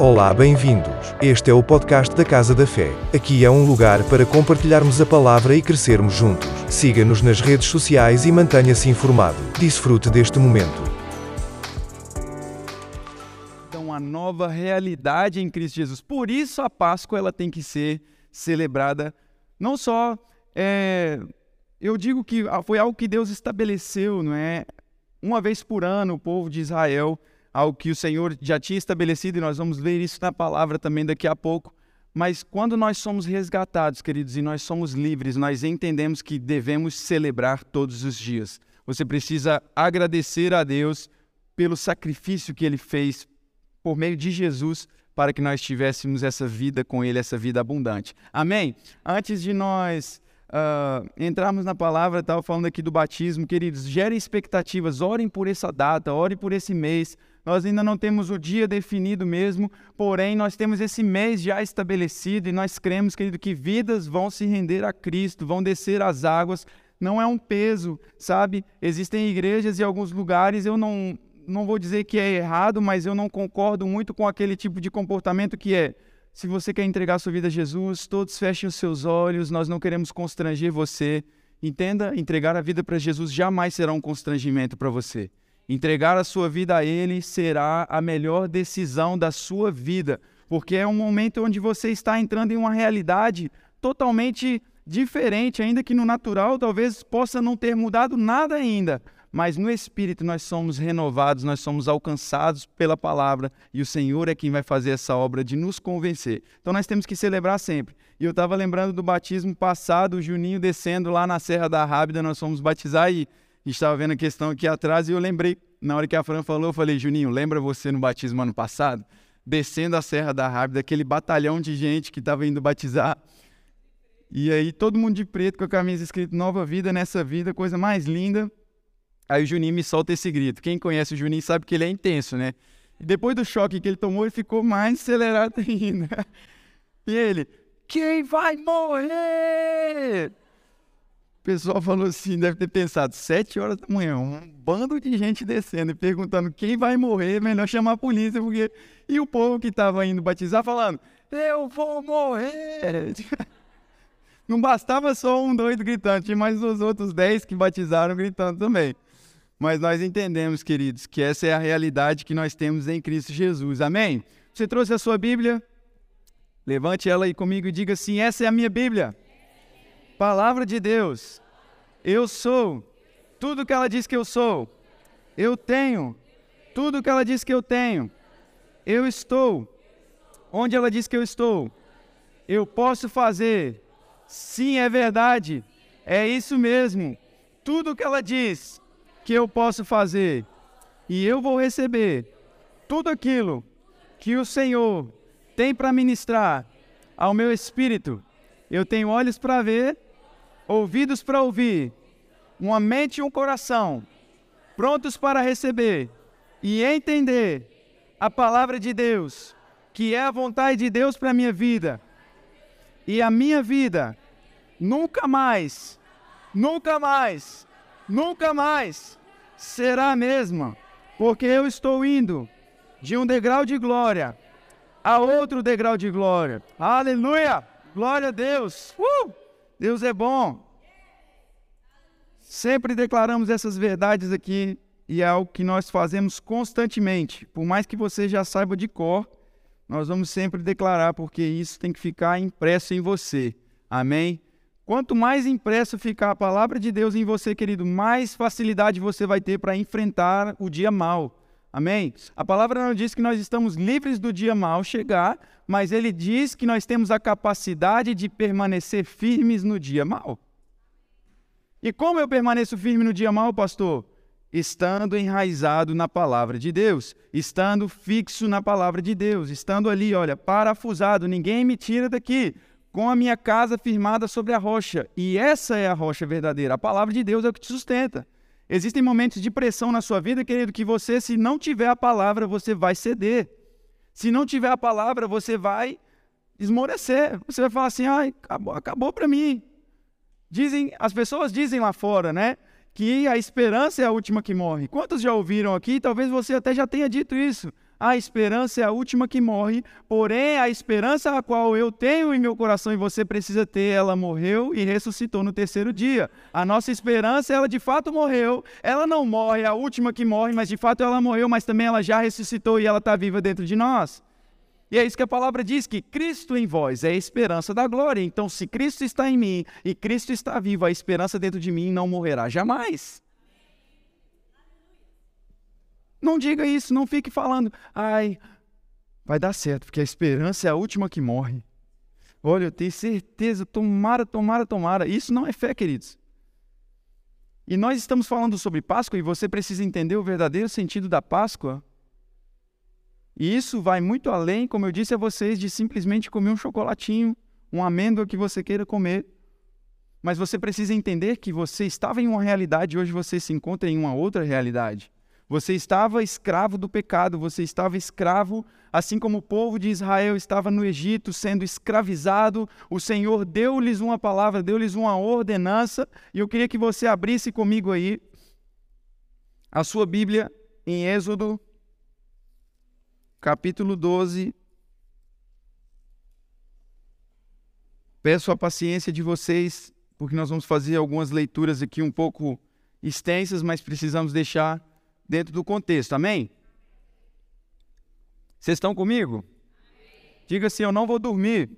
Olá, bem-vindos. Este é o podcast da Casa da Fé. Aqui é um lugar para compartilharmos a palavra e crescermos juntos. Siga-nos nas redes sociais e mantenha-se informado. Desfrute deste momento. Então, uma nova realidade em Cristo Jesus. Por isso a Páscoa ela tem que ser celebrada não só é, eu digo que foi algo que Deus estabeleceu, não é? Uma vez por ano o povo de Israel algo que o Senhor já tinha estabelecido, e nós vamos ver isso na palavra também daqui a pouco. Mas quando nós somos resgatados, queridos, e nós somos livres, nós entendemos que devemos celebrar todos os dias. Você precisa agradecer a Deus pelo sacrifício que ele fez por meio de Jesus para que nós tivéssemos essa vida com ele, essa vida abundante. Amém? Antes de nós uh, entrarmos na palavra, estava falando aqui do batismo, queridos, gerem expectativas, orem por essa data, orem por esse mês, nós ainda não temos o dia definido mesmo, porém nós temos esse mês já estabelecido e nós cremos, querido, que vidas vão se render a Cristo, vão descer as águas. Não é um peso, sabe? Existem igrejas e alguns lugares, eu não, não vou dizer que é errado, mas eu não concordo muito com aquele tipo de comportamento que é se você quer entregar sua vida a Jesus, todos fechem os seus olhos, nós não queremos constranger você. Entenda, entregar a vida para Jesus jamais será um constrangimento para você. Entregar a sua vida a Ele será a melhor decisão da sua vida, porque é um momento onde você está entrando em uma realidade totalmente diferente, ainda que no natural talvez possa não ter mudado nada ainda, mas no espírito nós somos renovados, nós somos alcançados pela palavra e o Senhor é quem vai fazer essa obra de nos convencer. Então nós temos que celebrar sempre. E eu estava lembrando do batismo passado, o Juninho descendo lá na Serra da Rábida, nós fomos batizar e estava vendo a questão aqui atrás e eu lembrei, na hora que a Fran falou, eu falei, Juninho, lembra você no batismo ano passado? Descendo a Serra da Rábida, aquele batalhão de gente que estava indo batizar. E aí todo mundo de preto com a camisa escrito Nova Vida nessa vida, coisa mais linda. Aí o Juninho me solta esse grito. Quem conhece o Juninho sabe que ele é intenso, né? E depois do choque que ele tomou, ele ficou mais acelerado ainda. E ele, quem vai morrer? Pessoal falou assim, deve ter pensado, sete horas da manhã, um bando de gente descendo e perguntando quem vai morrer, melhor chamar a polícia, porque... E o povo que estava indo batizar falando, eu vou morrer! Não bastava só um doido gritando, tinha mais os outros dez que batizaram gritando também. Mas nós entendemos, queridos, que essa é a realidade que nós temos em Cristo Jesus. Amém? Você trouxe a sua Bíblia? Levante ela aí comigo e diga assim: essa é a minha Bíblia. Palavra de Deus. Eu sou tudo que ela diz que eu sou. Eu tenho tudo que ela diz que eu tenho. Eu estou onde ela diz que eu estou. Eu posso fazer. Sim, é verdade. É isso mesmo. Tudo que ela diz que eu posso fazer. E eu vou receber tudo aquilo que o Senhor tem para ministrar ao meu espírito. Eu tenho olhos para ver ouvidos para ouvir, uma mente e um coração prontos para receber e entender a palavra de Deus, que é a vontade de Deus para a minha vida. E a minha vida nunca mais, nunca mais, nunca mais será a mesma, porque eu estou indo de um degrau de glória a outro degrau de glória. Aleluia! Glória a Deus! Uh! Deus é bom. Sempre declaramos essas verdades aqui e é algo que nós fazemos constantemente. Por mais que você já saiba de cor, nós vamos sempre declarar, porque isso tem que ficar impresso em você. Amém? Quanto mais impresso ficar a palavra de Deus em você, querido, mais facilidade você vai ter para enfrentar o dia mal. Amém? A palavra não diz que nós estamos livres do dia mal chegar, mas ele diz que nós temos a capacidade de permanecer firmes no dia mal. E como eu permaneço firme no dia mal, pastor? Estando enraizado na palavra de Deus, estando fixo na palavra de Deus, estando ali, olha, parafusado, ninguém me tira daqui, com a minha casa firmada sobre a rocha. E essa é a rocha verdadeira. A palavra de Deus é o que te sustenta. Existem momentos de pressão na sua vida, querido, que você, se não tiver a palavra, você vai ceder. Se não tiver a palavra, você vai esmorecer. Você vai falar assim: ai, acabou, acabou para mim. Dizem, as pessoas dizem lá fora, né? Que a esperança é a última que morre. Quantos já ouviram aqui? Talvez você até já tenha dito isso. A esperança é a última que morre, porém a esperança a qual eu tenho em meu coração e você precisa ter, ela morreu e ressuscitou no terceiro dia. A nossa esperança, ela de fato morreu, ela não morre, é a última que morre, mas de fato ela morreu, mas também ela já ressuscitou e ela está viva dentro de nós. E é isso que a palavra diz: que Cristo em vós é a esperança da glória. Então, se Cristo está em mim e Cristo está vivo, a esperança dentro de mim não morrerá jamais. Não diga isso, não fique falando, ai, vai dar certo, porque a esperança é a última que morre. Olha, eu tenho certeza, tomara, tomara, tomara. Isso não é fé, queridos. E nós estamos falando sobre Páscoa e você precisa entender o verdadeiro sentido da Páscoa. E isso vai muito além, como eu disse a vocês, de simplesmente comer um chocolatinho, uma amêndoa que você queira comer. Mas você precisa entender que você estava em uma realidade e hoje você se encontra em uma outra realidade. Você estava escravo do pecado, você estava escravo, assim como o povo de Israel estava no Egito sendo escravizado. O Senhor deu-lhes uma palavra, deu-lhes uma ordenança, e eu queria que você abrisse comigo aí a sua Bíblia em Êxodo, capítulo 12. Peço a paciência de vocês, porque nós vamos fazer algumas leituras aqui um pouco extensas, mas precisamos deixar dentro do contexto. Amém? Vocês estão comigo? Diga assim: Eu não vou dormir.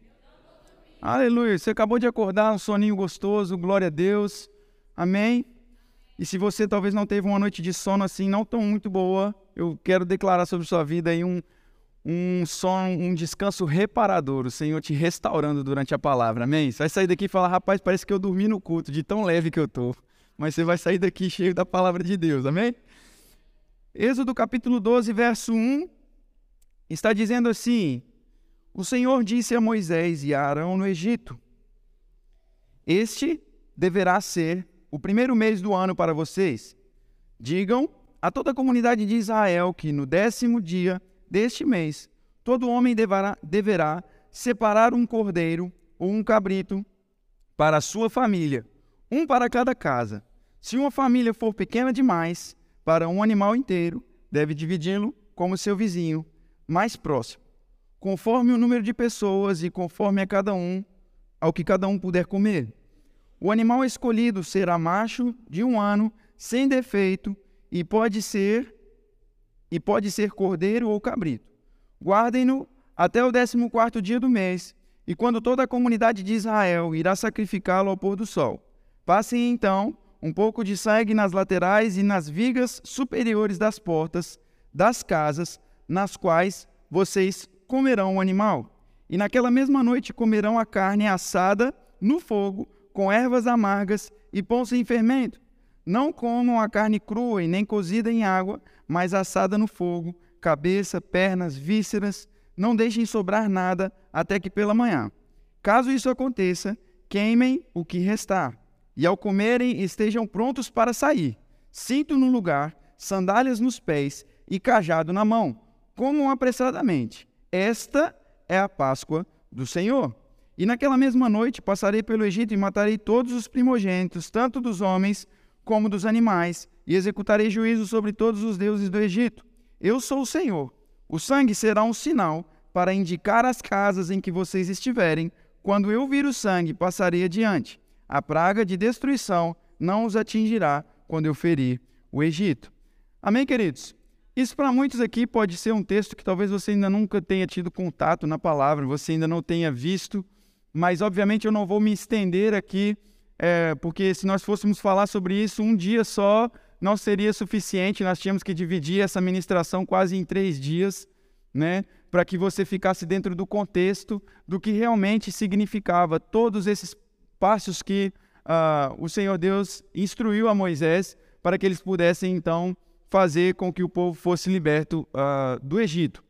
Aleluia. Você acabou de acordar, um soninho gostoso, glória a Deus. Amém? E se você talvez não teve uma noite de sono assim, não tão muito boa, eu quero declarar sobre sua vida aí um, um sono, um descanso reparador, o Senhor te restaurando durante a palavra, amém? Você vai sair daqui e falar, rapaz, parece que eu dormi no culto, de tão leve que eu tô. Mas você vai sair daqui cheio da palavra de Deus, amém? Êxodo capítulo 12, verso 1, está dizendo assim: O Senhor disse a Moisés e a Arão no Egito: Este deverá ser o primeiro mês do ano para vocês. Digam a toda a comunidade de Israel que no décimo dia deste mês, todo homem deverá, deverá separar um cordeiro ou um cabrito para a sua família, um para cada casa. Se uma família for pequena demais, para um animal inteiro, deve dividi-lo como seu vizinho mais próximo, conforme o número de pessoas e conforme a cada um ao que cada um puder comer. O animal escolhido será macho de um ano, sem defeito, e pode ser e pode ser cordeiro ou cabrito. Guardem-no até o décimo quarto dia do mês, e quando toda a comunidade de Israel irá sacrificá-lo ao pôr do sol. Passem então um pouco de sangue nas laterais e nas vigas superiores das portas das casas, nas quais vocês comerão o animal. E naquela mesma noite comerão a carne assada no fogo, com ervas amargas e pão sem fermento. Não comam a carne crua e nem cozida em água, mas assada no fogo, cabeça, pernas, vísceras. Não deixem sobrar nada até que pela manhã. Caso isso aconteça, queimem o que restar e ao comerem estejam prontos para sair, cinto no lugar, sandálias nos pés e cajado na mão. Comam apressadamente. Esta é a Páscoa do Senhor. E naquela mesma noite passarei pelo Egito e matarei todos os primogênitos, tanto dos homens como dos animais, e executarei juízo sobre todos os deuses do Egito. Eu sou o Senhor. O sangue será um sinal para indicar as casas em que vocês estiverem. Quando eu vir o sangue, passarei adiante a praga de destruição não os atingirá quando eu ferir o Egito. Amém, queridos? Isso para muitos aqui pode ser um texto que talvez você ainda nunca tenha tido contato na palavra, você ainda não tenha visto, mas obviamente eu não vou me estender aqui, é, porque se nós fôssemos falar sobre isso um dia só, não seria suficiente, nós tínhamos que dividir essa ministração quase em três dias, né? Para que você ficasse dentro do contexto do que realmente significava todos esses passos que uh, o Senhor Deus instruiu a Moisés para que eles pudessem então fazer com que o povo fosse liberto uh, do Egito.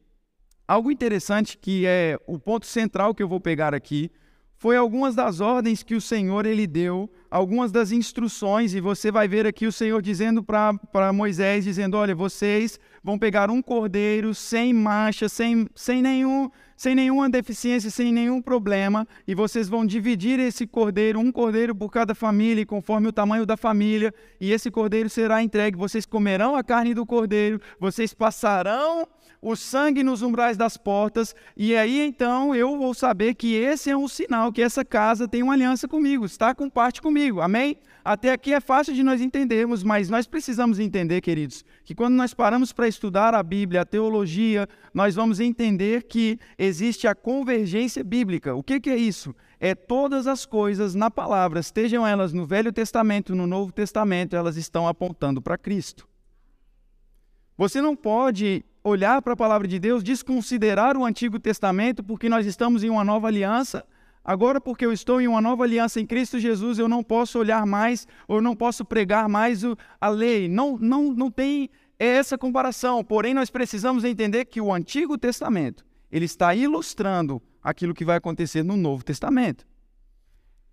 Algo interessante que é o ponto central que eu vou pegar aqui foi algumas das ordens que o Senhor ele deu, algumas das instruções, e você vai ver aqui o Senhor dizendo para Moisés, dizendo, olha, vocês vão pegar um cordeiro sem mancha, sem, sem, nenhum, sem nenhuma deficiência, sem nenhum problema, e vocês vão dividir esse cordeiro, um cordeiro por cada família, conforme o tamanho da família, e esse cordeiro será entregue, vocês comerão a carne do cordeiro, vocês passarão o sangue nos umbrais das portas, e aí então eu vou saber que esse é um sinal que essa casa tem uma aliança comigo, está com parte comigo. Amém? Até aqui é fácil de nós entendermos, mas nós precisamos entender, queridos, que quando nós paramos para estudar a Bíblia, a teologia, nós vamos entender que existe a convergência bíblica. O que, que é isso? É todas as coisas na palavra, estejam elas no Velho Testamento, no Novo Testamento, elas estão apontando para Cristo. Você não pode olhar para a palavra de Deus, desconsiderar o Antigo Testamento, porque nós estamos em uma nova aliança. Agora, porque eu estou em uma nova aliança em Cristo Jesus, eu não posso olhar mais, ou não posso pregar mais a lei. Não, não, não tem essa comparação. Porém, nós precisamos entender que o Antigo Testamento ele está ilustrando aquilo que vai acontecer no Novo Testamento.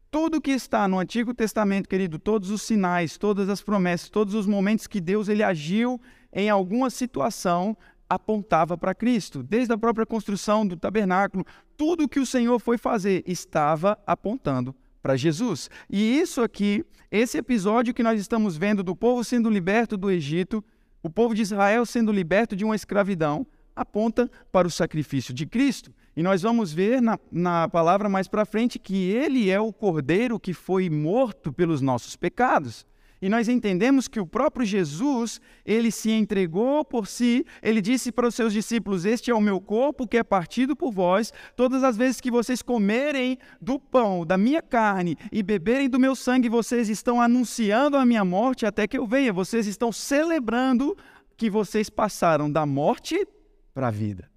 Tudo que está no Antigo Testamento, querido, todos os sinais, todas as promessas, todos os momentos que Deus ele agiu em alguma situação, apontava para Cristo. Desde a própria construção do tabernáculo, tudo que o Senhor foi fazer estava apontando para Jesus. E isso aqui, esse episódio que nós estamos vendo do povo sendo liberto do Egito, o povo de Israel sendo liberto de uma escravidão, aponta para o sacrifício de Cristo. E nós vamos ver na, na palavra mais para frente que ele é o cordeiro que foi morto pelos nossos pecados. E nós entendemos que o próprio Jesus, ele se entregou por si, ele disse para os seus discípulos: Este é o meu corpo que é partido por vós. Todas as vezes que vocês comerem do pão, da minha carne e beberem do meu sangue, vocês estão anunciando a minha morte até que eu venha. Vocês estão celebrando que vocês passaram da morte para a vida.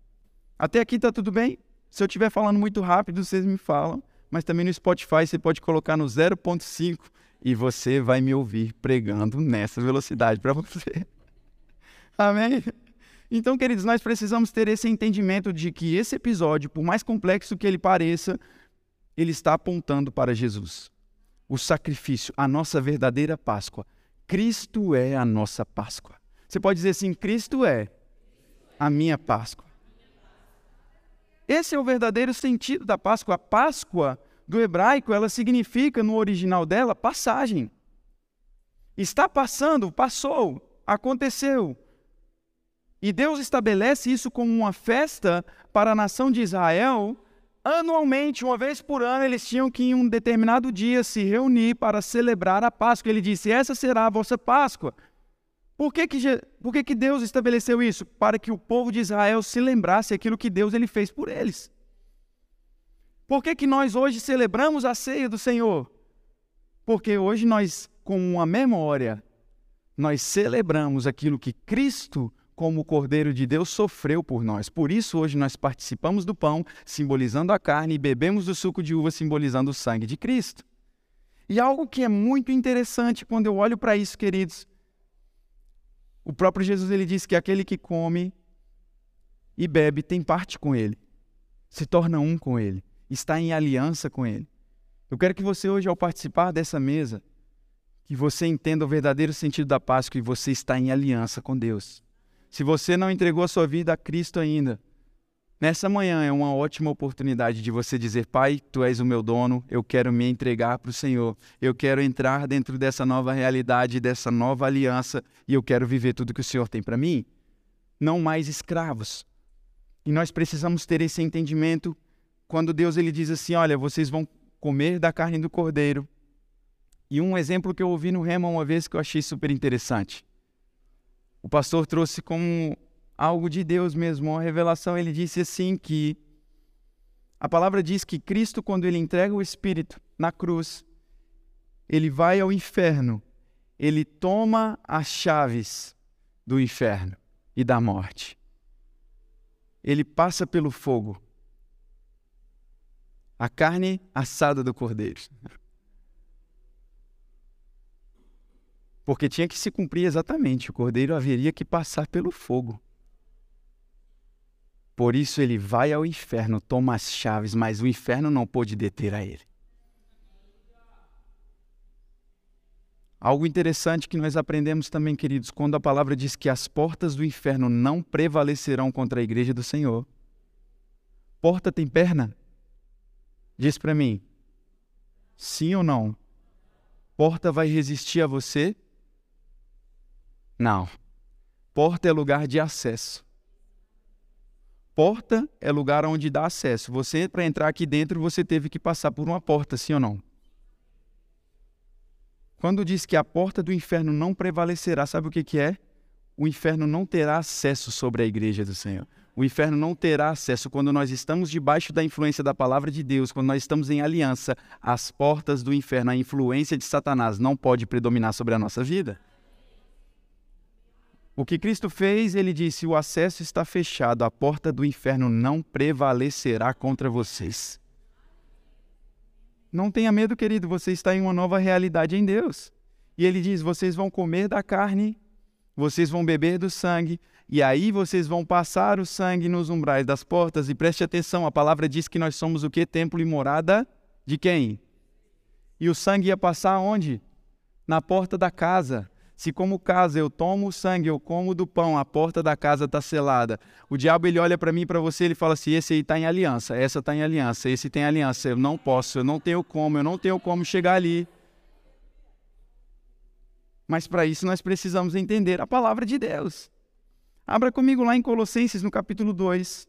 Até aqui está tudo bem? Se eu estiver falando muito rápido, vocês me falam, mas também no Spotify você pode colocar no 0.5 e você vai me ouvir pregando nessa velocidade para você. Amém? Então, queridos, nós precisamos ter esse entendimento de que esse episódio, por mais complexo que ele pareça, ele está apontando para Jesus. O sacrifício, a nossa verdadeira Páscoa. Cristo é a nossa Páscoa. Você pode dizer assim: Cristo é a minha Páscoa. Esse é o verdadeiro sentido da Páscoa. A Páscoa do hebraico, ela significa no original dela passagem. Está passando, passou, aconteceu. E Deus estabelece isso como uma festa para a nação de Israel. Anualmente, uma vez por ano, eles tinham que em um determinado dia se reunir para celebrar a Páscoa. Ele disse: Essa será a vossa Páscoa. Por que, que, por que, que Deus estabeleceu isso? Para que o povo de Israel se lembrasse aquilo que Deus ele fez por eles. Por que, que nós hoje celebramos a ceia do Senhor? Porque hoje nós, com uma memória, nós celebramos aquilo que Cristo, como Cordeiro de Deus, sofreu por nós. Por isso, hoje nós participamos do pão, simbolizando a carne, e bebemos do suco de uva, simbolizando o sangue de Cristo. E algo que é muito interessante quando eu olho para isso, queridos, o próprio Jesus ele diz que aquele que come e bebe tem parte com ele, se torna um com ele, está em aliança com ele. Eu quero que você hoje, ao participar dessa mesa, que você entenda o verdadeiro sentido da Páscoa e você está em aliança com Deus. Se você não entregou a sua vida a Cristo ainda, Nessa manhã é uma ótima oportunidade de você dizer: Pai, tu és o meu dono, eu quero me entregar para o Senhor, eu quero entrar dentro dessa nova realidade, dessa nova aliança e eu quero viver tudo que o Senhor tem para mim. Não mais escravos. E nós precisamos ter esse entendimento quando Deus ele diz assim: Olha, vocês vão comer da carne do cordeiro. E um exemplo que eu ouvi no Rema uma vez que eu achei super interessante. O pastor trouxe como algo de Deus mesmo, uma revelação. Ele disse assim que a palavra diz que Cristo, quando ele entrega o Espírito na cruz, ele vai ao inferno, ele toma as chaves do inferno e da morte. Ele passa pelo fogo. A carne assada do cordeiro. Porque tinha que se cumprir exatamente, o cordeiro haveria que passar pelo fogo. Por isso ele vai ao inferno, toma as chaves, mas o inferno não pôde deter a ele. Algo interessante que nós aprendemos também, queridos, quando a palavra diz que as portas do inferno não prevalecerão contra a igreja do Senhor. Porta tem perna? Diz para mim. Sim ou não? Porta vai resistir a você? Não. Porta é lugar de acesso. porta é lugar onde dá acesso. Você, para entrar aqui dentro, você teve que passar por uma porta, sim ou não? Quando diz que a porta do inferno não prevalecerá, sabe o que, que é? O inferno não terá acesso sobre a igreja do Senhor. O inferno não terá acesso quando nós estamos debaixo da influência da palavra de Deus, quando nós estamos em aliança. As portas do inferno, a influência de Satanás não pode predominar sobre a nossa vida. O que Cristo fez, ele disse: o acesso está fechado, a porta do inferno não prevalecerá contra vocês. Não tenha medo, querido, você está em uma nova realidade em Deus. E ele diz: vocês vão comer da carne, vocês vão beber do sangue, e aí vocês vão passar o sangue nos umbrais das portas. E preste atenção: a palavra diz que nós somos o que? Templo e morada de quem? E o sangue ia passar onde? Na porta da casa. Se como casa eu tomo o sangue, eu como do pão, a porta da casa está selada. O diabo ele olha para mim para você, ele fala assim: esse aí está em aliança, essa está em aliança, esse tem aliança. Eu não posso, eu não tenho como, eu não tenho como chegar ali. Mas para isso nós precisamos entender a palavra de Deus. Abra comigo lá em Colossenses, no capítulo 2.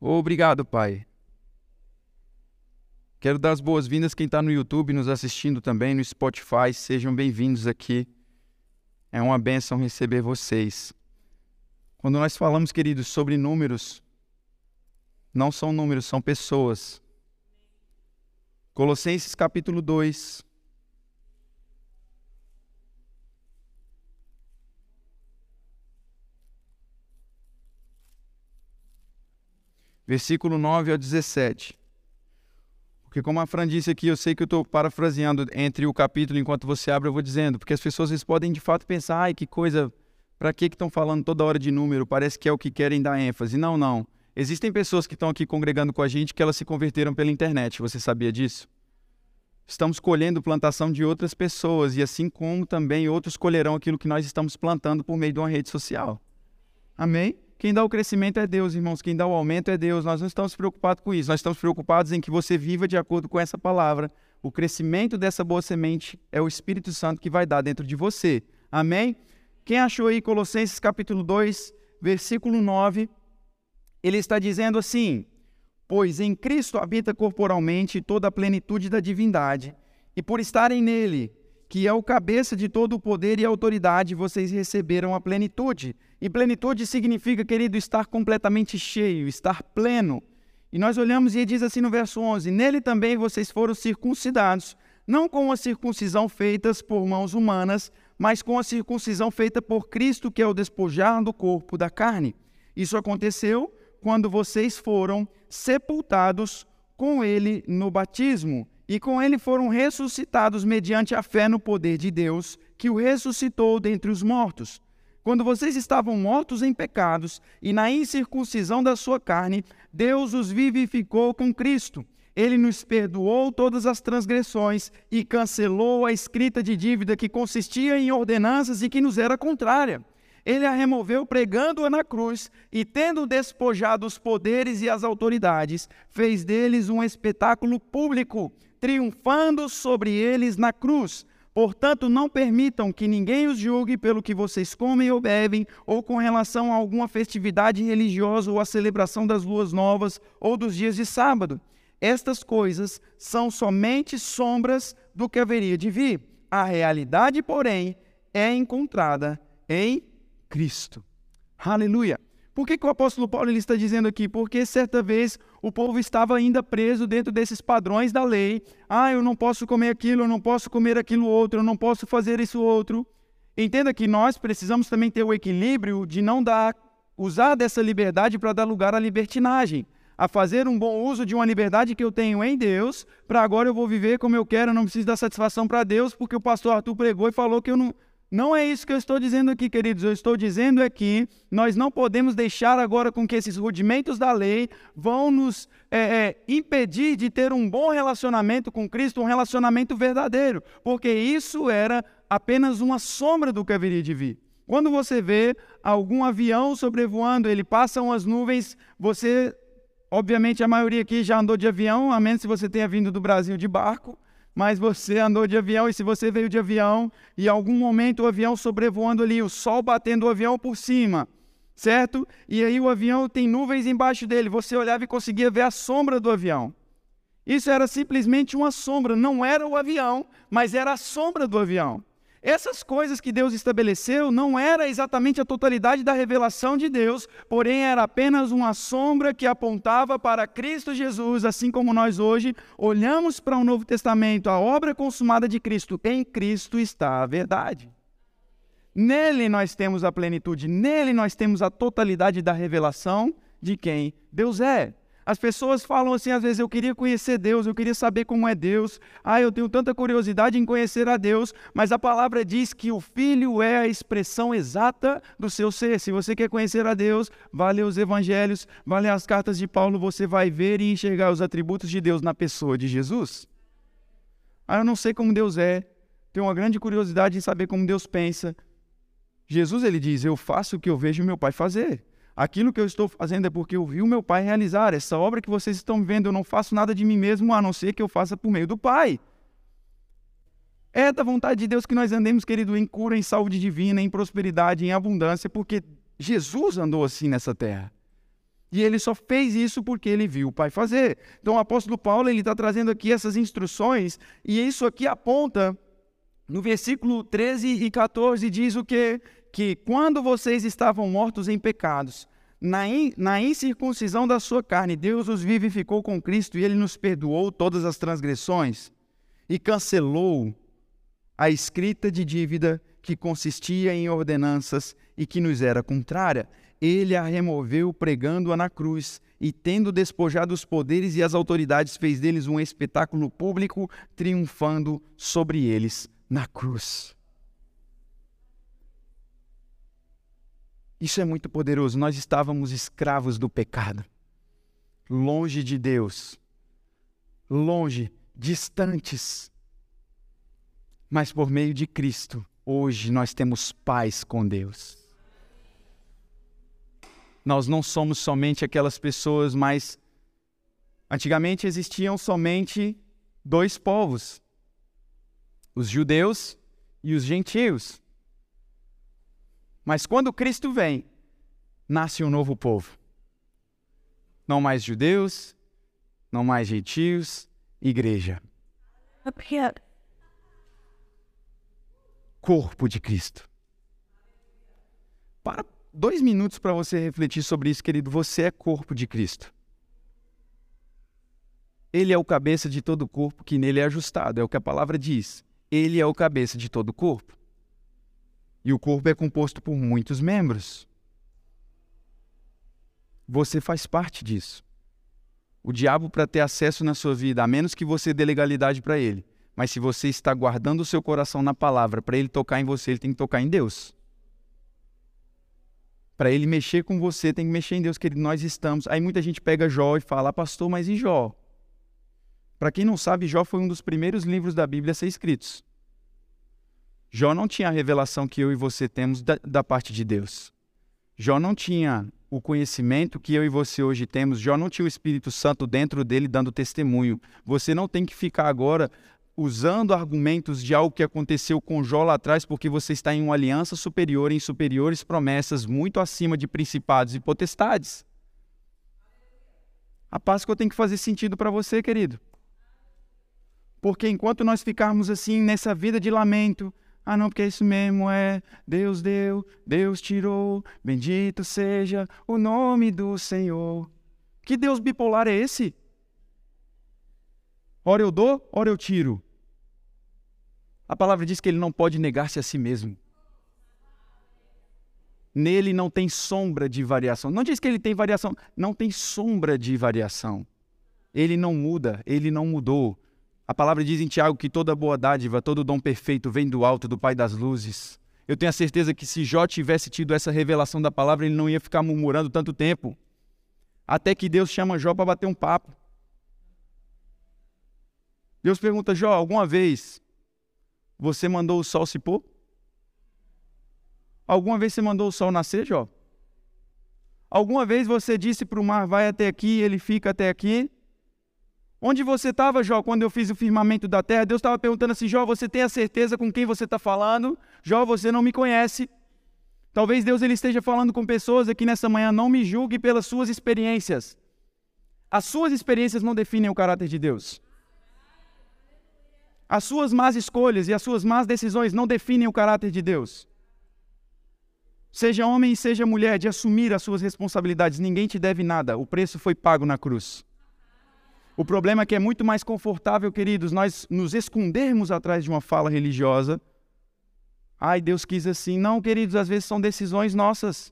Obrigado, Pai. Quero dar as boas-vindas quem está no YouTube nos assistindo também, no Spotify. Sejam bem-vindos aqui. É uma bênção receber vocês. Quando nós falamos, queridos, sobre números, não são números, são pessoas. Colossenses capítulo 2. Versículo 9 ao 17. Porque como a Fran disse aqui, eu sei que eu estou parafraseando entre o capítulo enquanto você abre, eu vou dizendo, porque as pessoas podem de fato pensar, ai, que coisa, para que estão falando toda hora de número? Parece que é o que querem dar ênfase. Não, não. Existem pessoas que estão aqui congregando com a gente que elas se converteram pela internet. Você sabia disso? Estamos colhendo plantação de outras pessoas e assim como também outros colherão aquilo que nós estamos plantando por meio de uma rede social. Amém? Quem dá o crescimento é Deus, irmãos. Quem dá o aumento é Deus. Nós não estamos preocupados com isso. Nós estamos preocupados em que você viva de acordo com essa palavra. O crescimento dessa boa semente é o Espírito Santo que vai dar dentro de você. Amém? Quem achou aí Colossenses capítulo 2, versículo 9? Ele está dizendo assim: Pois em Cristo habita corporalmente toda a plenitude da divindade, e por estarem nele, que é o cabeça de todo o poder e autoridade, vocês receberam a plenitude. E plenitude significa, querido, estar completamente cheio, estar pleno. E nós olhamos e diz assim no verso 11: Nele também vocês foram circuncidados, não com a circuncisão feita por mãos humanas, mas com a circuncisão feita por Cristo, que é o despojar do corpo da carne. Isso aconteceu quando vocês foram sepultados com ele no batismo e com ele foram ressuscitados mediante a fé no poder de Deus, que o ressuscitou dentre os mortos. Quando vocês estavam mortos em pecados e na incircuncisão da sua carne, Deus os vivificou com Cristo. Ele nos perdoou todas as transgressões e cancelou a escrita de dívida que consistia em ordenanças e que nos era contrária. Ele a removeu pregando-a na cruz e, tendo despojado os poderes e as autoridades, fez deles um espetáculo público triunfando sobre eles na cruz. Portanto, não permitam que ninguém os julgue pelo que vocês comem ou bebem, ou com relação a alguma festividade religiosa ou a celebração das luas novas ou dos dias de sábado. Estas coisas são somente sombras do que haveria de vir. A realidade, porém, é encontrada em Cristo. Aleluia! Por que, que o apóstolo Paulo está dizendo aqui? Porque certa vez o povo estava ainda preso dentro desses padrões da lei. Ah, eu não posso comer aquilo, eu não posso comer aquilo outro, eu não posso fazer isso outro. Entenda que nós precisamos também ter o equilíbrio de não dar, usar dessa liberdade para dar lugar à libertinagem a fazer um bom uso de uma liberdade que eu tenho em Deus, para agora eu vou viver como eu quero, eu não preciso dar satisfação para Deus, porque o pastor Arthur pregou e falou que eu não, não é isso que eu estou dizendo aqui, queridos. Eu estou dizendo é que nós não podemos deixar agora com que esses rudimentos da lei vão nos é, é, impedir de ter um bom relacionamento com Cristo, um relacionamento verdadeiro, porque isso era apenas uma sombra do que haveria de vir. Quando você vê algum avião sobrevoando, ele passa umas nuvens, você, obviamente, a maioria aqui já andou de avião, a menos se você tenha vindo do Brasil de barco mas você andou de avião e se você veio de avião e em algum momento o avião sobrevoando ali, o sol batendo o avião por cima, certo? E aí o avião tem nuvens embaixo dele. Você olhava e conseguia ver a sombra do avião. Isso era simplesmente uma sombra, não era o avião, mas era a sombra do avião. Essas coisas que Deus estabeleceu não era exatamente a totalidade da revelação de Deus, porém era apenas uma sombra que apontava para Cristo Jesus, assim como nós hoje olhamos para o Novo Testamento, a obra consumada de Cristo. Em Cristo está a verdade. Nele nós temos a plenitude, nele nós temos a totalidade da revelação de quem Deus é. As pessoas falam assim, às vezes, eu queria conhecer Deus, eu queria saber como é Deus. Ah, eu tenho tanta curiosidade em conhecer a Deus, mas a palavra diz que o Filho é a expressão exata do seu ser. Se você quer conhecer a Deus, vá ler os evangelhos, vá ler as cartas de Paulo, você vai ver e enxergar os atributos de Deus na pessoa de Jesus. Ah, eu não sei como Deus é, tenho uma grande curiosidade em saber como Deus pensa. Jesus, ele diz, eu faço o que eu vejo meu Pai fazer. Aquilo que eu estou fazendo é porque eu vi o meu Pai realizar. Essa obra que vocês estão vendo, eu não faço nada de mim mesmo, a não ser que eu faça por meio do Pai. É da vontade de Deus que nós andemos, querido, em cura, em saúde divina, em prosperidade, em abundância, porque Jesus andou assim nessa terra. E ele só fez isso porque ele viu o Pai fazer. Então o apóstolo Paulo ele está trazendo aqui essas instruções, e isso aqui aponta no versículo 13 e 14 diz o que? Que quando vocês estavam mortos em pecados, na, in, na incircuncisão da sua carne, Deus os vivificou com Cristo e ele nos perdoou todas as transgressões e cancelou a escrita de dívida que consistia em ordenanças e que nos era contrária. Ele a removeu pregando-a na cruz e, tendo despojado os poderes e as autoridades, fez deles um espetáculo público, triunfando sobre eles na cruz. Isso é muito poderoso. Nós estávamos escravos do pecado, longe de Deus, longe, distantes. Mas por meio de Cristo, hoje nós temos paz com Deus. Nós não somos somente aquelas pessoas, mas antigamente existiam somente dois povos: os judeus e os gentios. Mas quando Cristo vem, nasce um novo povo. Não mais judeus, não mais gentios, igreja. Corpo de Cristo. Para dois minutos para você refletir sobre isso, querido. Você é corpo de Cristo. Ele é o cabeça de todo o corpo que nele é ajustado, é o que a palavra diz. Ele é o cabeça de todo o corpo. E o corpo é composto por muitos membros. Você faz parte disso. O diabo, para ter acesso na sua vida, a menos que você dê legalidade para ele, mas se você está guardando o seu coração na palavra, para ele tocar em você, ele tem que tocar em Deus. Para ele mexer com você, tem que mexer em Deus, que nós estamos. Aí muita gente pega Jó e fala, pastor, mas e Jó? Para quem não sabe, Jó foi um dos primeiros livros da Bíblia a ser escritos. Jó não tinha a revelação que eu e você temos da, da parte de Deus. Jó não tinha o conhecimento que eu e você hoje temos. Jó não tinha o Espírito Santo dentro dele dando testemunho. Você não tem que ficar agora usando argumentos de algo que aconteceu com Jó lá atrás, porque você está em uma aliança superior, em superiores promessas, muito acima de principados e potestades. A Páscoa tem que fazer sentido para você, querido. Porque enquanto nós ficarmos assim nessa vida de lamento, ah, não, porque isso mesmo, é Deus deu, Deus tirou, bendito seja o nome do Senhor. Que Deus bipolar é esse? Ora eu dou, ora eu tiro. A palavra diz que ele não pode negar-se a si mesmo. Nele não tem sombra de variação. Não diz que ele tem variação, não tem sombra de variação. Ele não muda, ele não mudou. A palavra diz em Tiago que toda boa dádiva, todo dom perfeito vem do alto, do Pai das luzes. Eu tenho a certeza que se Jó tivesse tido essa revelação da palavra, ele não ia ficar murmurando tanto tempo. Até que Deus chama Jó para bater um papo. Deus pergunta: Jó, alguma vez você mandou o sol se pôr? Alguma vez você mandou o sol nascer, Jó? Alguma vez você disse para o mar: vai até aqui, ele fica até aqui? Onde você estava, Jó, quando eu fiz o firmamento da terra? Deus estava perguntando assim: Jó, você tem a certeza com quem você está falando? Jó, você não me conhece. Talvez Deus ele esteja falando com pessoas aqui nessa manhã, não me julgue pelas suas experiências. As suas experiências não definem o caráter de Deus. As suas más escolhas e as suas más decisões não definem o caráter de Deus. Seja homem e seja mulher, de assumir as suas responsabilidades. Ninguém te deve nada. O preço foi pago na cruz. O problema é que é muito mais confortável, queridos, nós nos escondermos atrás de uma fala religiosa. Ai, Deus quis assim. Não, queridos, às vezes são decisões nossas.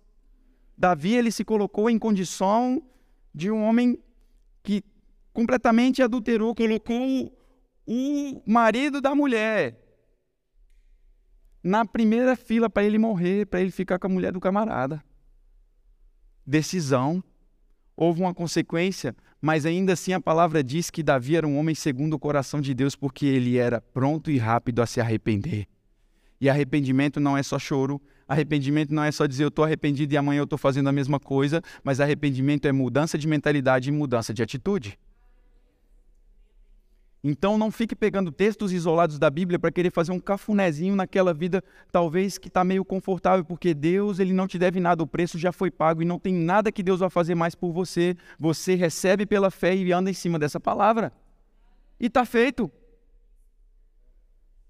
Davi, ele se colocou em condição de um homem que completamente adulterou, colocou o marido da mulher na primeira fila para ele morrer, para ele ficar com a mulher do camarada. Decisão. Houve uma consequência, mas ainda assim a palavra diz que Davi era um homem segundo o coração de Deus, porque ele era pronto e rápido a se arrepender. E arrependimento não é só choro, arrependimento não é só dizer eu estou arrependido e amanhã eu estou fazendo a mesma coisa, mas arrependimento é mudança de mentalidade e mudança de atitude. Então não fique pegando textos isolados da Bíblia para querer fazer um cafunézinho naquela vida, talvez que está meio confortável, porque Deus ele não te deve nada, o preço já foi pago e não tem nada que Deus vai fazer mais por você. Você recebe pela fé e anda em cima dessa palavra. E está feito.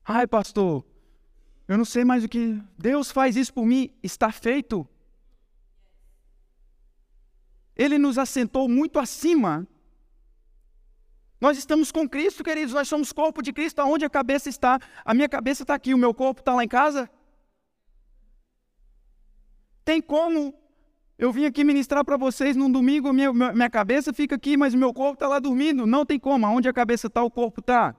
Ai, pastor, eu não sei mais o que. Deus faz isso por mim, está feito. Ele nos assentou muito acima nós estamos com Cristo, queridos, nós somos corpo de Cristo, aonde a cabeça está? A minha cabeça está aqui, o meu corpo está lá em casa? Tem como eu vim aqui ministrar para vocês num domingo, minha, minha cabeça fica aqui, mas o meu corpo está lá dormindo? Não tem como, aonde a cabeça está, o corpo está.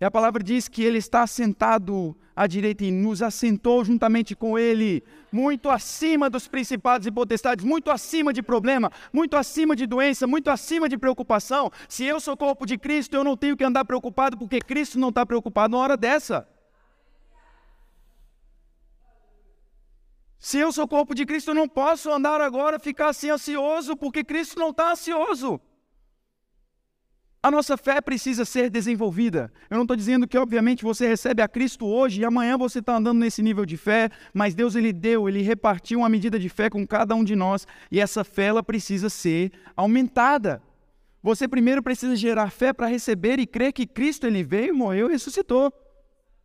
E a palavra diz que ele está sentado à direita e nos assentou juntamente com ele, muito acima dos principados e potestades, muito acima de problema, muito acima de doença, muito acima de preocupação. Se eu sou corpo de Cristo, eu não tenho que andar preocupado, porque Cristo não está preocupado na hora dessa. Se eu sou corpo de Cristo, eu não posso andar agora, ficar assim ansioso, porque Cristo não está ansioso. A nossa fé precisa ser desenvolvida. Eu não estou dizendo que, obviamente, você recebe a Cristo hoje e amanhã você está andando nesse nível de fé, mas Deus ele deu, ele repartiu uma medida de fé com cada um de nós e essa fé ela precisa ser aumentada. Você primeiro precisa gerar fé para receber e crer que Cristo ele veio, morreu e ressuscitou.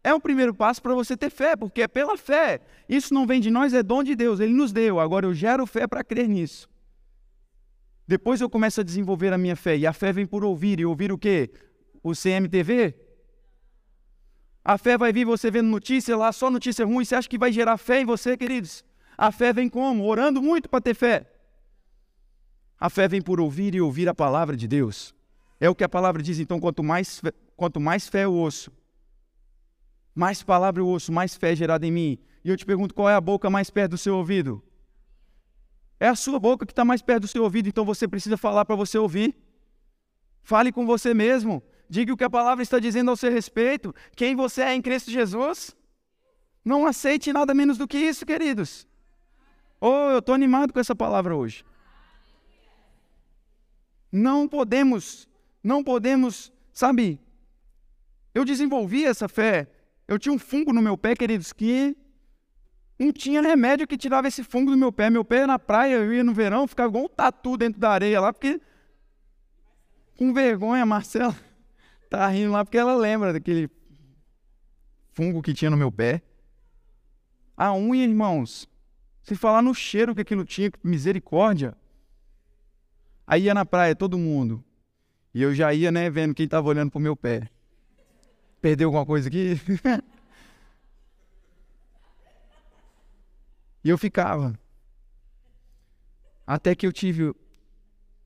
É o primeiro passo para você ter fé, porque é pela fé. Isso não vem de nós, é dom de Deus, ele nos deu. Agora eu gero fé para crer nisso. Depois eu começo a desenvolver a minha fé. E a fé vem por ouvir. E ouvir o quê? O CMTV? A fé vai vir você vendo notícia lá, só notícia ruim. Você acha que vai gerar fé em você, queridos? A fé vem como? Orando muito para ter fé. A fé vem por ouvir e ouvir a palavra de Deus. É o que a palavra diz. Então, quanto mais, fé, quanto mais fé eu ouço, mais palavra eu ouço, mais fé é gerada em mim. E eu te pergunto, qual é a boca mais perto do seu ouvido? É a sua boca que está mais perto do seu ouvido, então você precisa falar para você ouvir. Fale com você mesmo. Diga o que a palavra está dizendo ao seu respeito. Quem você é em Cristo Jesus. Não aceite nada menos do que isso, queridos. Oh, eu estou animado com essa palavra hoje. Não podemos, não podemos, sabe? Eu desenvolvi essa fé. Eu tinha um fungo no meu pé, queridos, que não tinha remédio que tirava esse fungo do meu pé. Meu pé na praia, eu ia no verão, ficava igual um tatu dentro da areia lá, porque. Com vergonha, Marcela tá rindo lá porque ela lembra daquele fungo que tinha no meu pé. A unha, irmãos. Se falar no cheiro que aquilo tinha, misericórdia. Aí ia na praia todo mundo. E eu já ia, né, vendo quem tava olhando pro meu pé. Perdeu alguma coisa aqui? E eu ficava. Até que eu tive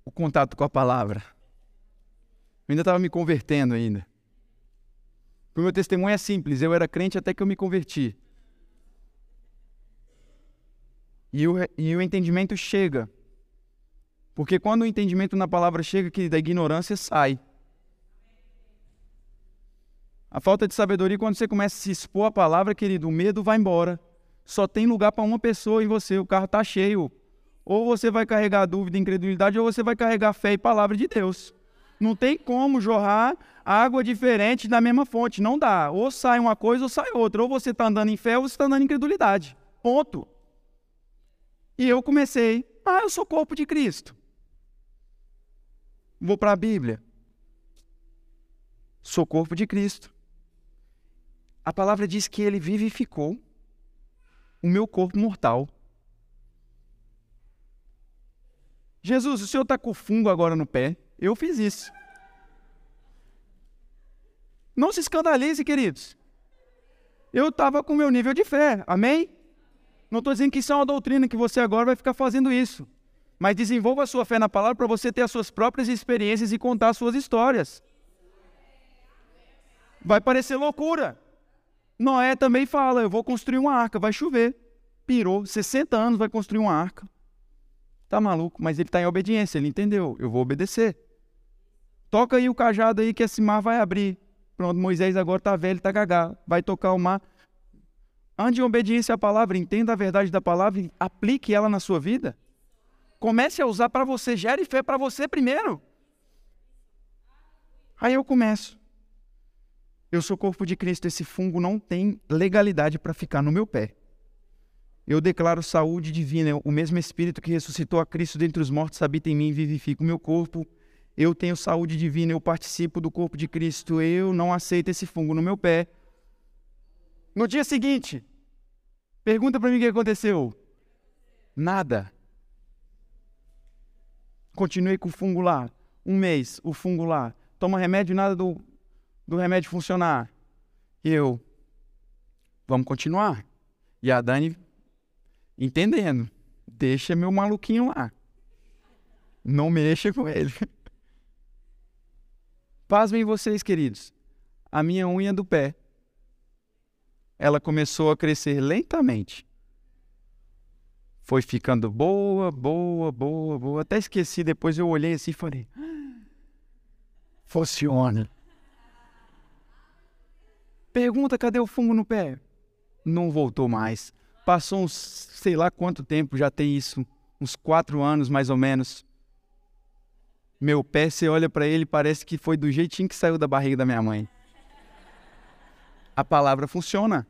o contato com a palavra. Eu ainda estava me convertendo ainda. O meu testemunho é simples, eu era crente até que eu me converti. E o, e o entendimento chega. Porque quando o entendimento na palavra chega, que da ignorância sai. A falta de sabedoria, quando você começa a se expor à palavra, querido, o medo vai embora só tem lugar para uma pessoa em você, o carro está cheio. Ou você vai carregar dúvida e incredulidade, ou você vai carregar fé e palavra de Deus. Não tem como jorrar água diferente da mesma fonte, não dá. Ou sai uma coisa ou sai outra. Ou você está andando em fé ou você está andando em incredulidade. Ponto. E eu comecei, ah, eu sou corpo de Cristo. Vou para a Bíblia. Sou corpo de Cristo. A palavra diz que ele vivificou o meu corpo mortal. Jesus, o senhor está com fungo agora no pé? Eu fiz isso. Não se escandalize, queridos. Eu estava com o meu nível de fé, amém? Não estou dizendo que isso é uma doutrina que você agora vai ficar fazendo isso. Mas desenvolva a sua fé na palavra para você ter as suas próprias experiências e contar as suas histórias. Vai parecer loucura. Noé também fala: eu vou construir uma arca, vai chover. Pirou, 60 anos vai construir uma arca. Tá maluco, mas ele está em obediência, ele entendeu, eu vou obedecer. Toca aí o cajado aí que esse mar vai abrir. Pronto, Moisés agora está velho, está gagá, vai tocar o mar. Ande em obediência à palavra, entenda a verdade da palavra e aplique ela na sua vida. Comece a usar para você, gere fé para você primeiro. Aí eu começo. Eu sou corpo de Cristo, esse fungo não tem legalidade para ficar no meu pé. Eu declaro saúde divina, o mesmo Espírito que ressuscitou a Cristo dentre os mortos habita em mim e vivifica o meu corpo. Eu tenho saúde divina, eu participo do corpo de Cristo, eu não aceito esse fungo no meu pé. No dia seguinte, pergunta para mim o que aconteceu. Nada. Continuei com o fungo lá. Um mês, o fungo lá. Toma remédio, nada do do remédio funcionar. Eu, vamos continuar. E a Dani, entendendo, deixa meu maluquinho lá. Não mexa com ele. Pasmem vocês, queridos. A minha unha do pé, ela começou a crescer lentamente. Foi ficando boa, boa, boa, boa. Até esqueci, depois eu olhei assim e falei: ah, funciona. Pergunta, cadê o fungo no pé? Não voltou mais. Passou uns, sei lá quanto tempo já tem isso, uns quatro anos mais ou menos. Meu pé, você olha para ele, parece que foi do jeitinho que saiu da barriga da minha mãe. A palavra funciona.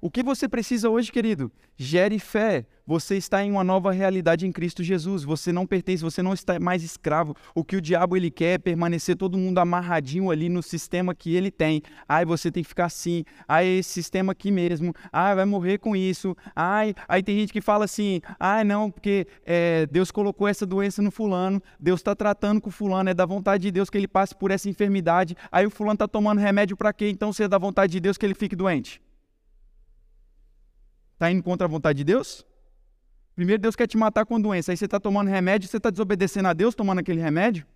O que você precisa hoje, querido? Gere fé. Você está em uma nova realidade em Cristo Jesus. Você não pertence, você não está mais escravo. O que o diabo ele quer é permanecer todo mundo amarradinho ali no sistema que ele tem. Ai, você tem que ficar assim. Ai, esse sistema aqui mesmo. Ai, vai morrer com isso. Ai, aí tem gente que fala assim. Ai, não, porque é, Deus colocou essa doença no fulano. Deus está tratando com o fulano. É da vontade de Deus que ele passe por essa enfermidade. Aí o fulano está tomando remédio para quê? Então, se é da vontade de Deus que ele fique doente. Está indo contra a vontade de Deus? Primeiro, Deus quer te matar com doença. Aí você está tomando remédio, você está desobedecendo a Deus tomando aquele remédio?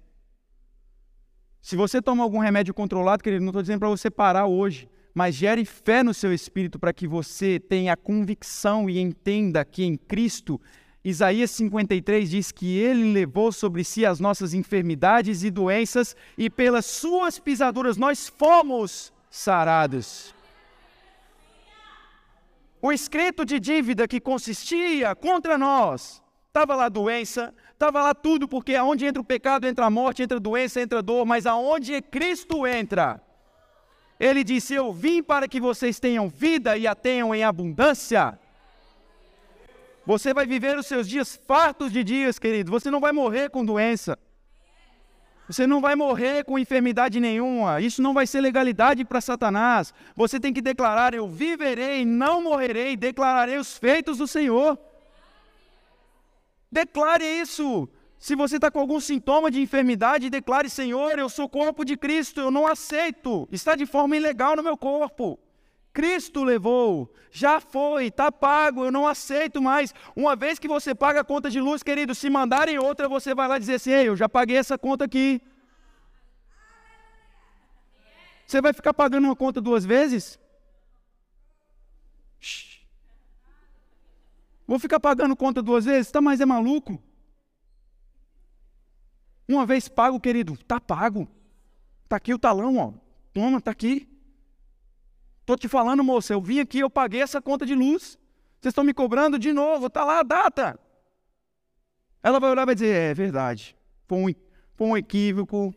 Se você toma algum remédio controlado, querido, não estou dizendo para você parar hoje, mas gere fé no seu espírito para que você tenha convicção e entenda que em Cristo, Isaías 53 diz que ele levou sobre si as nossas enfermidades e doenças e pelas suas pisaduras nós fomos sarados. O escrito de dívida que consistia contra nós, estava lá doença, estava lá tudo, porque aonde entra o pecado, entra a morte, entra a doença, entra a dor, mas aonde Cristo entra, ele disse: Eu vim para que vocês tenham vida e a tenham em abundância. Você vai viver os seus dias fartos de dias, querido. Você não vai morrer com doença. Você não vai morrer com enfermidade nenhuma. Isso não vai ser legalidade para Satanás. Você tem que declarar: Eu viverei, não morrerei, declararei os feitos do Senhor. Declare isso. Se você está com algum sintoma de enfermidade, declare: Senhor, eu sou corpo de Cristo, eu não aceito. Está de forma ilegal no meu corpo. Cristo levou, já foi, está pago, eu não aceito mais. Uma vez que você paga a conta de luz, querido, se mandarem outra, você vai lá dizer assim: Ei, eu já paguei essa conta aqui. Você vai ficar pagando uma conta duas vezes? Shhh. Vou ficar pagando conta duas vezes? Tá, mas é maluco? Uma vez pago, querido, tá pago. Tá aqui o talão, ó. Toma, tá aqui. Estou te falando, moça, eu vim aqui, eu paguei essa conta de luz. Vocês estão me cobrando de novo, está lá a data. Ela vai olhar e vai dizer, é, é verdade. Foi um, foi um equívoco.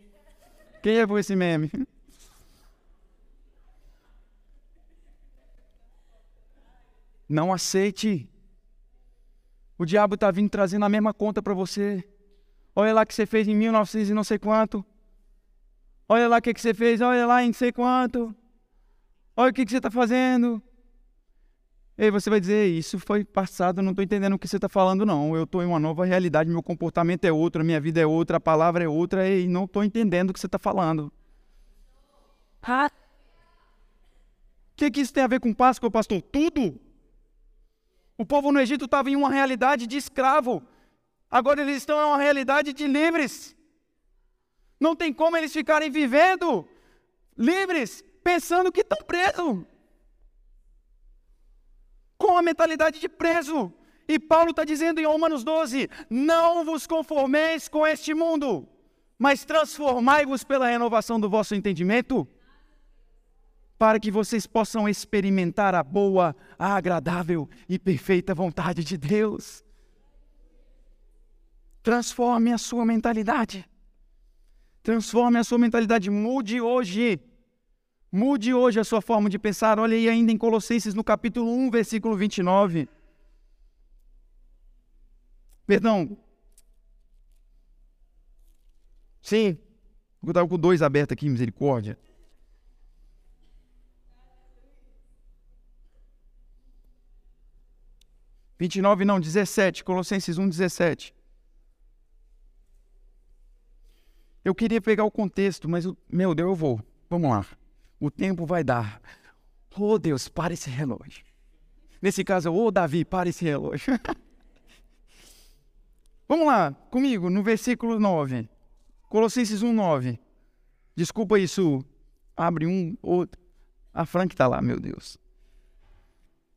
Quem é por esse meme? Não aceite. O diabo está vindo trazendo a mesma conta para você. Olha lá o que você fez em 1900 e não sei quanto. Olha lá o que, que você fez, olha lá em não sei quanto. Olha o que, que você está fazendo. E você vai dizer, isso foi passado, não estou entendendo o que você está falando, não. Eu estou em uma nova realidade, meu comportamento é outro, minha vida é outra, a palavra é outra, e não estou entendendo o que você está falando. O que, que isso tem a ver com Páscoa, pastor? Tudo! O povo no Egito estava em uma realidade de escravo. Agora eles estão em uma realidade de livres. Não tem como eles ficarem vivendo livres, pensando que estão presos. Com a mentalidade de preso. E Paulo está dizendo em Romanos 12: Não vos conformeis com este mundo, mas transformai-vos pela renovação do vosso entendimento para que vocês possam experimentar a boa, a agradável e perfeita vontade de Deus. Transforme a sua mentalidade. Transforme a sua mentalidade. Mude hoje. Mude hoje a sua forma de pensar. Olha aí ainda em Colossenses no capítulo 1, versículo 29. Perdão. Sim. Eu estava com dois abertos aqui, misericórdia. 29 não, 17, Colossenses 1, 17. Eu queria pegar o contexto, mas, meu Deus, eu vou. Vamos lá. O tempo vai dar. Oh, Deus, para esse relógio. Nesse caso, oh, Davi, para esse relógio. Vamos lá, comigo, no versículo 9. Colossenses 1, 9. Desculpa isso. Abre um, outro. A Frank está lá, meu Deus.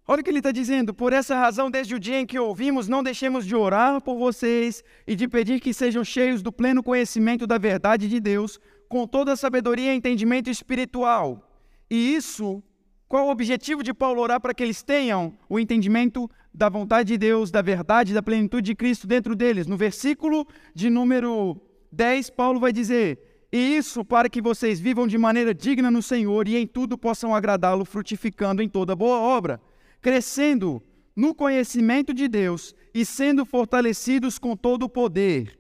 Olha o que ele está dizendo. Por essa razão, desde o dia em que ouvimos, não deixemos de orar por vocês e de pedir que sejam cheios do pleno conhecimento da verdade de Deus, com toda a sabedoria e entendimento espiritual. E isso, qual o objetivo de Paulo orar para que eles tenham o entendimento da vontade de Deus, da verdade, da plenitude de Cristo dentro deles? No versículo de número 10, Paulo vai dizer: E isso para que vocês vivam de maneira digna no Senhor e em tudo possam agradá-lo, frutificando em toda boa obra crescendo no conhecimento de Deus e sendo fortalecidos com todo o poder,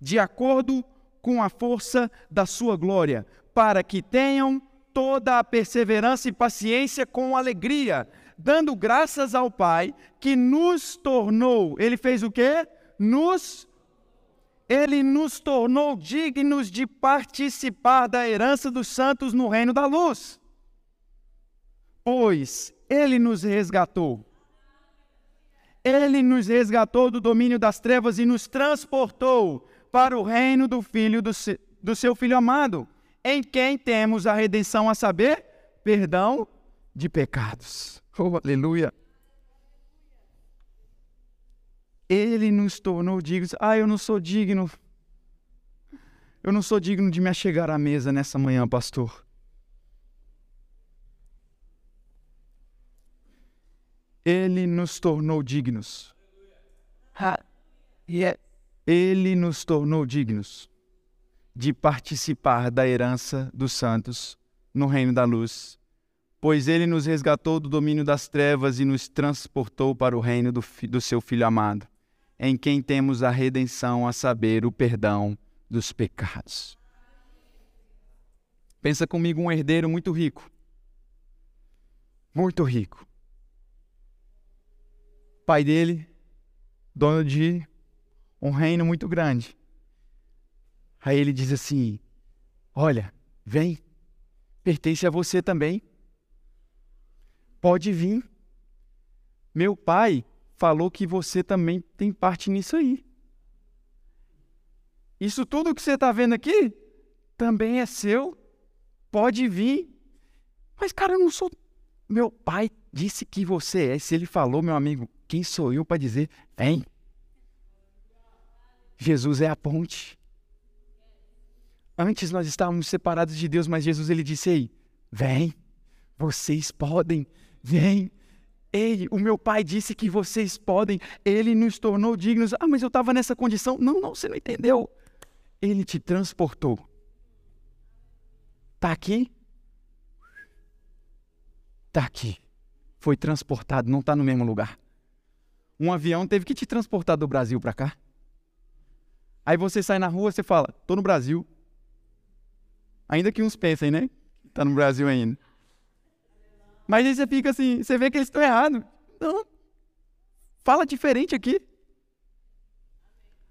de acordo com a força da sua glória, para que tenham toda a perseverança e paciência com alegria, dando graças ao Pai que nos tornou, ele fez o quê? Nos ele nos tornou dignos de participar da herança dos santos no reino da luz. Pois ele nos resgatou. Ele nos resgatou do domínio das trevas e nos transportou para o reino do Filho do, se, do seu Filho amado, em quem temos a redenção a saber, perdão de pecados. Oh, aleluia! Ele nos tornou dignos. Ah, eu não sou digno. Eu não sou digno de me achegar à mesa nessa manhã, pastor. Ele nos tornou dignos. Ele nos tornou dignos de participar da herança dos santos no reino da luz, pois ele nos resgatou do domínio das trevas e nos transportou para o reino do, do seu Filho amado, em quem temos a redenção, a saber, o perdão dos pecados. Pensa comigo um herdeiro muito rico. Muito rico pai dele, dono de um reino muito grande. Aí ele diz assim: Olha, vem, pertence a você também. Pode vir. Meu pai falou que você também tem parte nisso aí. Isso tudo que você está vendo aqui também é seu. Pode vir. Mas, cara, eu não sou. Meu pai disse que você é. Se ele falou, meu amigo, quem sou eu para dizer, vem? Jesus é a ponte. Antes nós estávamos separados de Deus, mas Jesus ele disse: Ei, vem, vocês podem, vem. Ei, o meu pai disse que vocês podem, ele nos tornou dignos. Ah, mas eu estava nessa condição. Não, não, você não entendeu. Ele te transportou. Está aqui? Está aqui. Foi transportado, não está no mesmo lugar. Um avião teve que te transportar do Brasil para cá. Aí você sai na rua, você fala, tô no Brasil. Ainda que uns pensem, né? Tá no Brasil ainda. Mas aí você fica assim, você vê que eles estão errados. Não. Fala diferente aqui.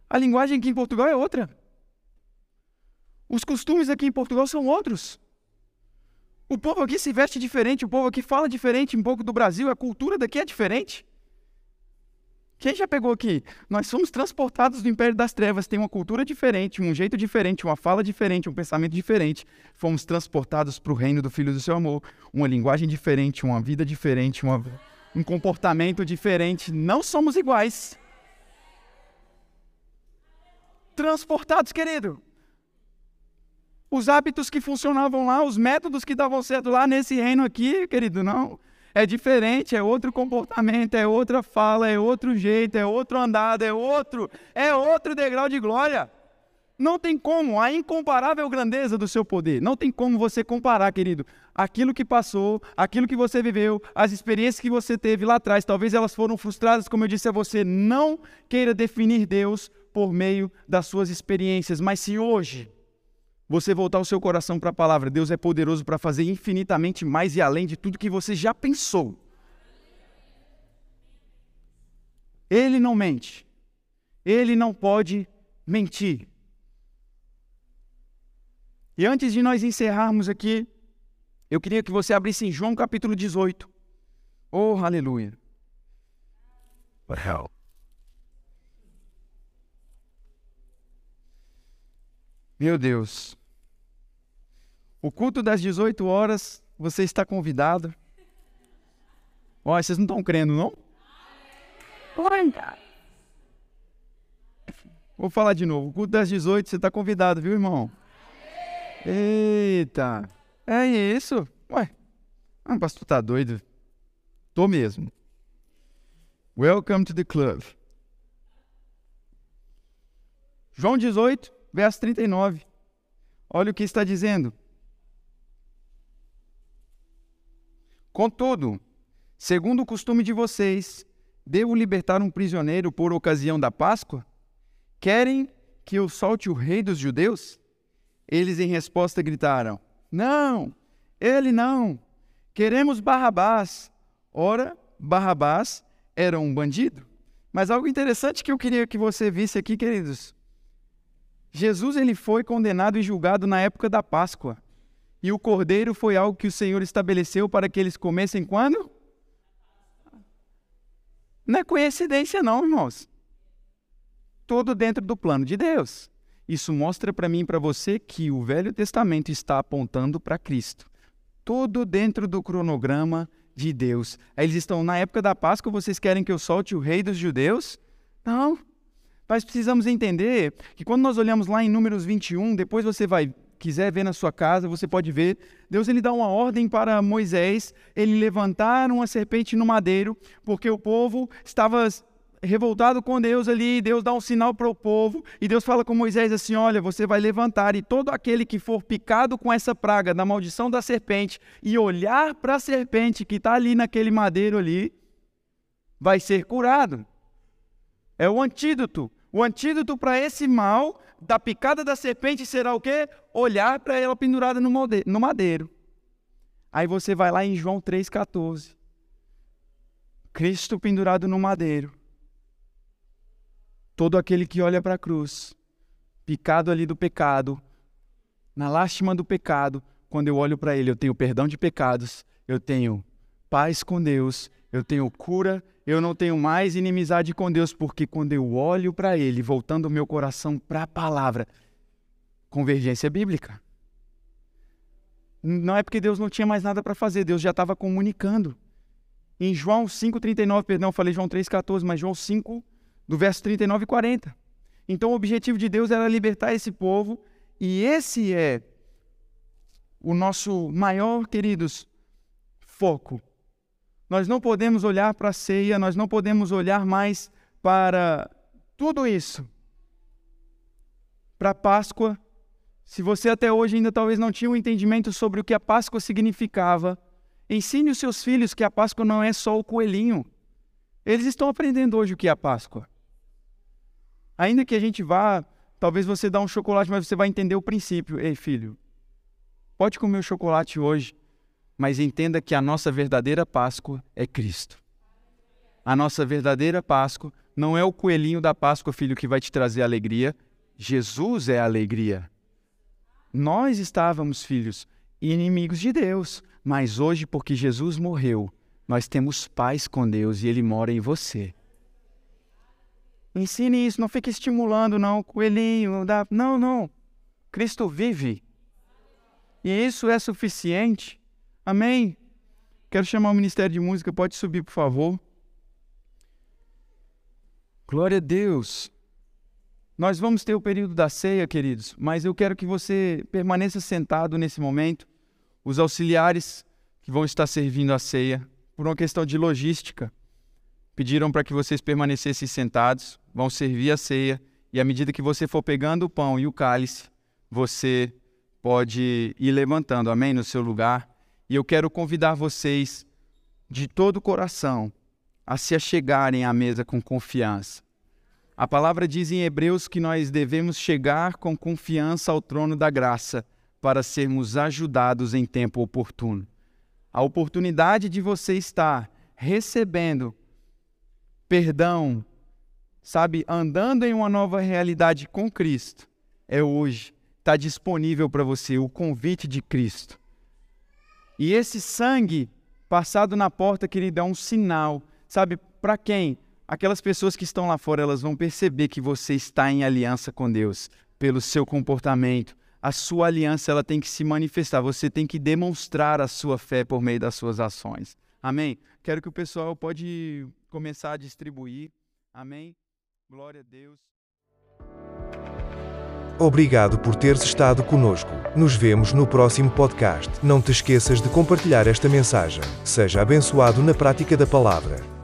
A linguagem aqui em Portugal é outra. Os costumes aqui em Portugal são outros. O povo aqui se veste diferente, o povo aqui fala diferente um pouco do Brasil, a cultura daqui é diferente. Quem já pegou aqui? Nós somos transportados do Império das Trevas, tem uma cultura diferente, um jeito diferente, uma fala diferente, um pensamento diferente. Fomos transportados para o reino do Filho do Seu Amor, uma linguagem diferente, uma vida diferente, uma, um comportamento diferente. Não somos iguais. Transportados, querido. Os hábitos que funcionavam lá, os métodos que davam certo lá nesse reino aqui, querido, não é diferente, é outro comportamento, é outra fala, é outro jeito, é outro andado, é outro, é outro degrau de glória. Não tem como, a incomparável grandeza do seu poder. Não tem como você comparar, querido, aquilo que passou, aquilo que você viveu, as experiências que você teve lá atrás. Talvez elas foram frustradas, como eu disse a você. Não queira definir Deus por meio das suas experiências. Mas se hoje você voltar o seu coração para a palavra, Deus é poderoso para fazer infinitamente mais e além de tudo que você já pensou. Ele não mente. Ele não pode mentir. E antes de nós encerrarmos aqui, eu queria que você abrisse em João capítulo 18. Oh, aleluia. What hell? Meu Deus. O culto das 18 horas, você está convidado. Olha, vocês não estão crendo, não? Vou falar de novo. O culto das 18, você está convidado, viu, irmão? Eita. É isso. Ué. Ah, pastor tá doido. Tô mesmo. Welcome to the club. João 18, verso 39. Olha o que está dizendo. Contudo, segundo o costume de vocês, devo libertar um prisioneiro por ocasião da Páscoa? Querem que eu solte o rei dos judeus? Eles em resposta gritaram: Não, ele não. Queremos Barrabás. Ora, Barrabás era um bandido. Mas algo interessante que eu queria que você visse aqui, queridos. Jesus ele foi condenado e julgado na época da Páscoa. E o cordeiro foi algo que o Senhor estabeleceu para que eles comessem quando? Não é coincidência, não, irmãos. Tudo dentro do plano de Deus. Isso mostra para mim e para você que o Velho Testamento está apontando para Cristo. Tudo dentro do cronograma de Deus. Aí eles estão na época da Páscoa, vocês querem que eu solte o rei dos judeus? Não. Mas precisamos entender que quando nós olhamos lá em Números 21, depois você vai quiser ver na sua casa, você pode ver. Deus ele dá uma ordem para Moisés, ele levantar uma serpente no madeiro, porque o povo estava revoltado com Deus ali, Deus dá um sinal para o povo, e Deus fala com Moisés assim: Olha, você vai levantar, e todo aquele que for picado com essa praga da maldição da serpente, e olhar para a serpente que está ali naquele madeiro ali, vai ser curado. É o antídoto. O antídoto para esse mal da picada da serpente será o quê? Olhar para ela pendurada no madeiro. Aí você vai lá em João 3,14. Cristo pendurado no madeiro. Todo aquele que olha para a cruz, picado ali do pecado, na lástima do pecado, quando eu olho para ele, eu tenho perdão de pecados, eu tenho paz com Deus, eu tenho cura, eu não tenho mais inimizade com Deus, porque quando eu olho para Ele, voltando o meu coração para a palavra, convergência bíblica. Não é porque Deus não tinha mais nada para fazer, Deus já estava comunicando. Em João 5,39, perdão, falei João 3,14, mas João 5, do verso 39 e 40. Então o objetivo de Deus era libertar esse povo, e esse é o nosso maior, queridos, foco nós não podemos olhar para a ceia, nós não podemos olhar mais para tudo isso. Para a Páscoa, se você até hoje ainda talvez não tinha um entendimento sobre o que a Páscoa significava, ensine os seus filhos que a Páscoa não é só o coelhinho. Eles estão aprendendo hoje o que é a Páscoa. Ainda que a gente vá, talvez você dá um chocolate, mas você vai entender o princípio. Ei, filho, pode comer o chocolate hoje, mas entenda que a nossa verdadeira Páscoa é Cristo. A nossa verdadeira Páscoa não é o coelhinho da Páscoa, filho, que vai te trazer alegria. Jesus é a alegria. Nós estávamos, filhos, inimigos de Deus, mas hoje, porque Jesus morreu, nós temos paz com Deus e Ele mora em você. Ensine isso, não fique estimulando, não, coelhinho, não, não. Cristo vive. E isso é suficiente. Amém? Quero chamar o Ministério de Música, pode subir, por favor. Glória a Deus. Nós vamos ter o período da ceia, queridos, mas eu quero que você permaneça sentado nesse momento. Os auxiliares que vão estar servindo a ceia, por uma questão de logística, pediram para que vocês permanecessem sentados, vão servir a ceia, e à medida que você for pegando o pão e o cálice, você pode ir levantando, amém, no seu lugar. E eu quero convidar vocês de todo o coração a se achegarem à mesa com confiança. A palavra diz em Hebreus que nós devemos chegar com confiança ao trono da graça para sermos ajudados em tempo oportuno. A oportunidade de você estar recebendo perdão, sabe, andando em uma nova realidade com Cristo, é hoje. Está disponível para você o convite de Cristo. E esse sangue passado na porta, querido, é um sinal, sabe, para quem? aquelas pessoas que estão lá fora, elas vão perceber que você está em aliança com Deus pelo seu comportamento. A sua aliança ela tem que se manifestar, você tem que demonstrar a sua fé por meio das suas ações. Amém? Quero que o pessoal pode começar a distribuir. Amém? Glória a Deus. Obrigado por teres estado conosco. Nos vemos no próximo podcast. Não te esqueças de compartilhar esta mensagem. Seja abençoado na prática da palavra.